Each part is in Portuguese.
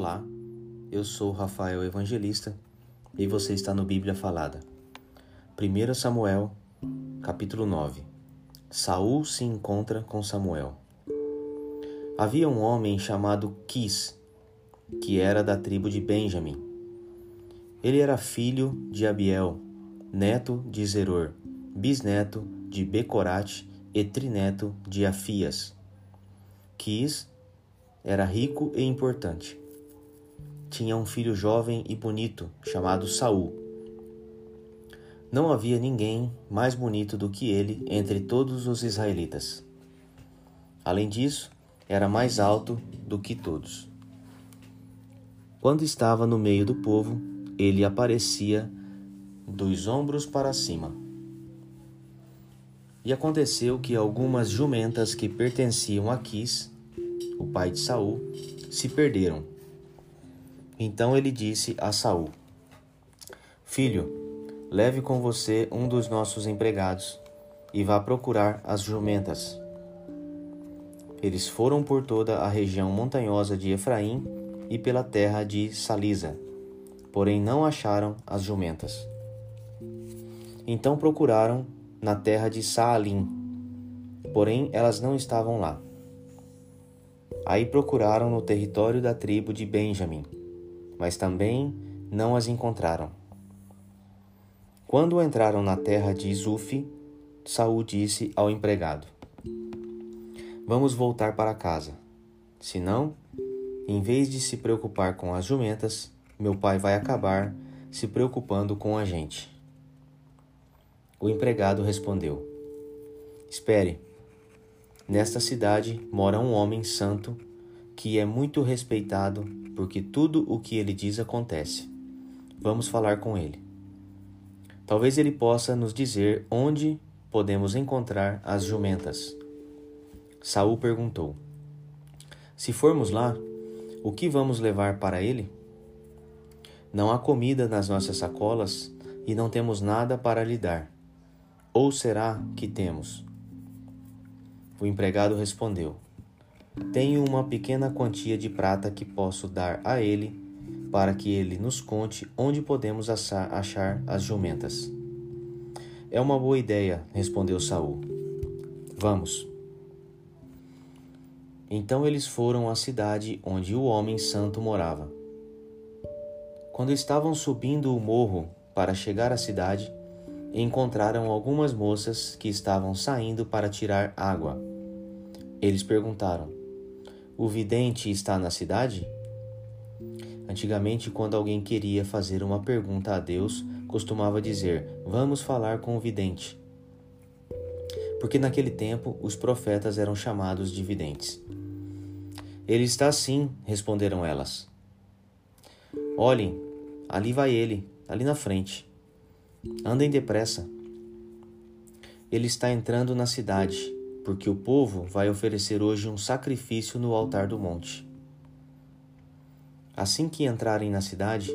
Olá, eu sou Rafael Evangelista e você está no Bíblia Falada. 1 Samuel, capítulo 9. Saul se encontra com Samuel. Havia um homem chamado Quis, que era da tribo de Benjamim. Ele era filho de Abiel, neto de Zeror, bisneto de Becorate e trineto de Afias. Quis era rico e importante. Tinha um filho jovem e bonito chamado Saul. Não havia ninguém mais bonito do que ele entre todos os israelitas. Além disso, era mais alto do que todos. Quando estava no meio do povo, ele aparecia dos ombros para cima. E aconteceu que algumas jumentas que pertenciam a Quis o pai de Saul, se perderam. Então ele disse a Saul: Filho, leve com você um dos nossos empregados e vá procurar as jumentas. Eles foram por toda a região montanhosa de Efraim e pela terra de Salisa, porém não acharam as jumentas. Então procuraram na terra de Saalim, porém elas não estavam lá. Aí procuraram no território da tribo de Benjamim, mas também não as encontraram. Quando entraram na terra de Zufi, Saul disse ao empregado: Vamos voltar para casa. Senão, em vez de se preocupar com as jumentas, meu pai vai acabar se preocupando com a gente. O empregado respondeu: Espere, Nesta cidade mora um homem santo que é muito respeitado porque tudo o que ele diz acontece. Vamos falar com ele. Talvez ele possa nos dizer onde podemos encontrar as jumentas. Saul perguntou: Se formos lá, o que vamos levar para ele? Não há comida nas nossas sacolas e não temos nada para lhe dar. Ou será que temos? O empregado respondeu: Tenho uma pequena quantia de prata que posso dar a ele, para que ele nos conte onde podemos achar as jumentas. É uma boa ideia, respondeu Saul. Vamos. Então eles foram à cidade onde o homem santo morava. Quando estavam subindo o morro para chegar à cidade, encontraram algumas moças que estavam saindo para tirar água. Eles perguntaram: O vidente está na cidade? Antigamente, quando alguém queria fazer uma pergunta a Deus, costumava dizer: Vamos falar com o vidente. Porque naquele tempo os profetas eram chamados de videntes. Ele está sim, responderam elas. Olhem, ali vai ele, ali na frente. Andem depressa. Ele está entrando na cidade, porque o povo vai oferecer hoje um sacrifício no altar do monte. Assim que entrarem na cidade,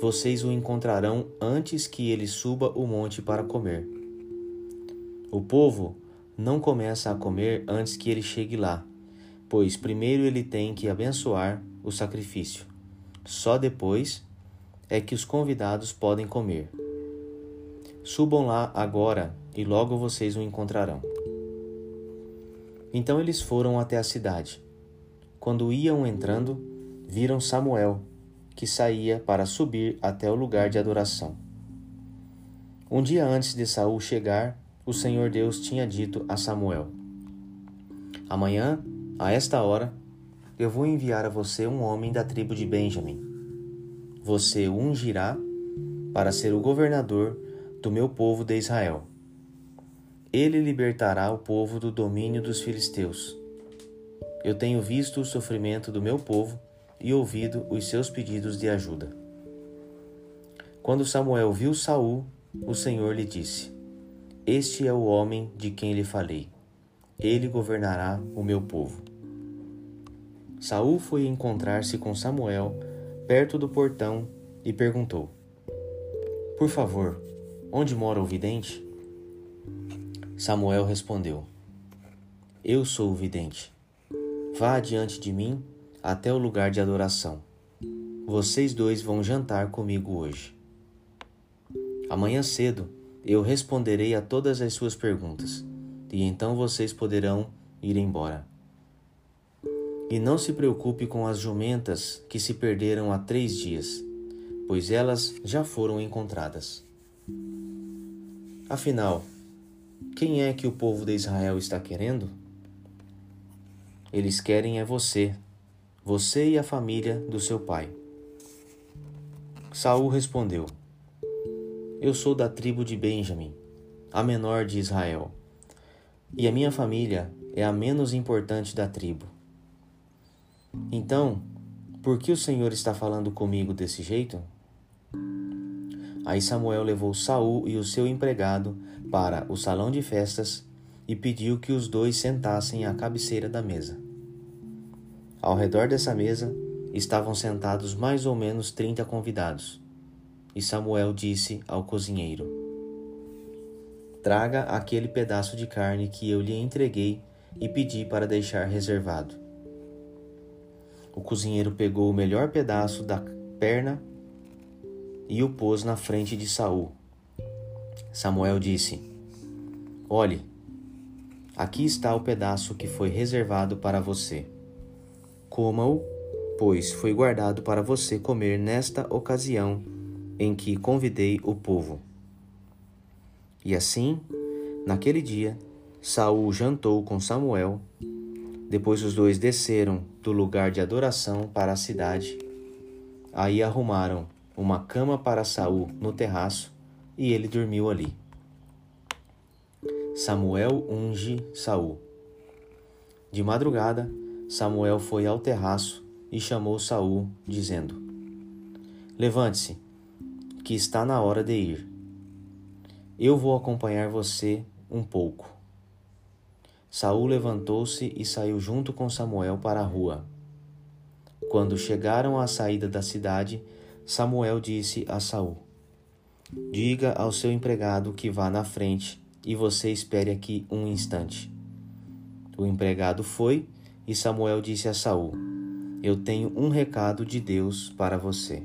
vocês o encontrarão antes que ele suba o monte para comer. O povo não começa a comer antes que ele chegue lá, pois primeiro ele tem que abençoar o sacrifício. Só depois é que os convidados podem comer. Subam lá agora e logo vocês o encontrarão. Então eles foram até a cidade. Quando iam entrando, viram Samuel, que saía para subir até o lugar de adoração. Um dia antes de Saul chegar, o Senhor Deus tinha dito a Samuel: Amanhã, a esta hora, eu vou enviar a você um homem da tribo de Benjamim. Você o ungirá para ser o governador do meu povo de Israel. Ele libertará o povo do domínio dos filisteus. Eu tenho visto o sofrimento do meu povo e ouvido os seus pedidos de ajuda. Quando Samuel viu Saul, o Senhor lhe disse: Este é o homem de quem lhe falei. Ele governará o meu povo. Saul foi encontrar-se com Samuel perto do portão e perguntou: Por favor, Onde mora o vidente? Samuel respondeu: Eu sou o vidente. Vá adiante de mim até o lugar de adoração. vocês dois vão jantar comigo hoje. Amanhã cedo eu responderei a todas as suas perguntas, e então vocês poderão ir embora. E não se preocupe com as jumentas que se perderam há três dias, pois elas já foram encontradas. Afinal, quem é que o povo de Israel está querendo? Eles querem é você, você e a família do seu pai. Saul respondeu: Eu sou da tribo de Benjamim, a menor de Israel, e a minha família é a menos importante da tribo. Então, por que o Senhor está falando comigo desse jeito? Aí Samuel levou Saul e o seu empregado para o salão de festas e pediu que os dois sentassem à cabeceira da mesa. Ao redor dessa mesa estavam sentados mais ou menos trinta convidados. E Samuel disse ao cozinheiro: Traga aquele pedaço de carne que eu lhe entreguei e pedi para deixar reservado. O cozinheiro pegou o melhor pedaço da perna e o pôs na frente de Saul. Samuel disse: Olhe, aqui está o pedaço que foi reservado para você. Coma-o, pois foi guardado para você comer nesta ocasião em que convidei o povo. E assim, naquele dia, Saul jantou com Samuel. Depois os dois desceram do lugar de adoração para a cidade. Aí arrumaram uma cama para Saul no terraço e ele dormiu ali. Samuel unge Saul. De madrugada, Samuel foi ao terraço e chamou Saul, dizendo: Levante-se, que está na hora de ir. Eu vou acompanhar você um pouco. Saul levantou-se e saiu junto com Samuel para a rua. Quando chegaram à saída da cidade, Samuel disse a Saul: Diga ao seu empregado que vá na frente e você espere aqui um instante. O empregado foi e Samuel disse a Saul: Eu tenho um recado de Deus para você.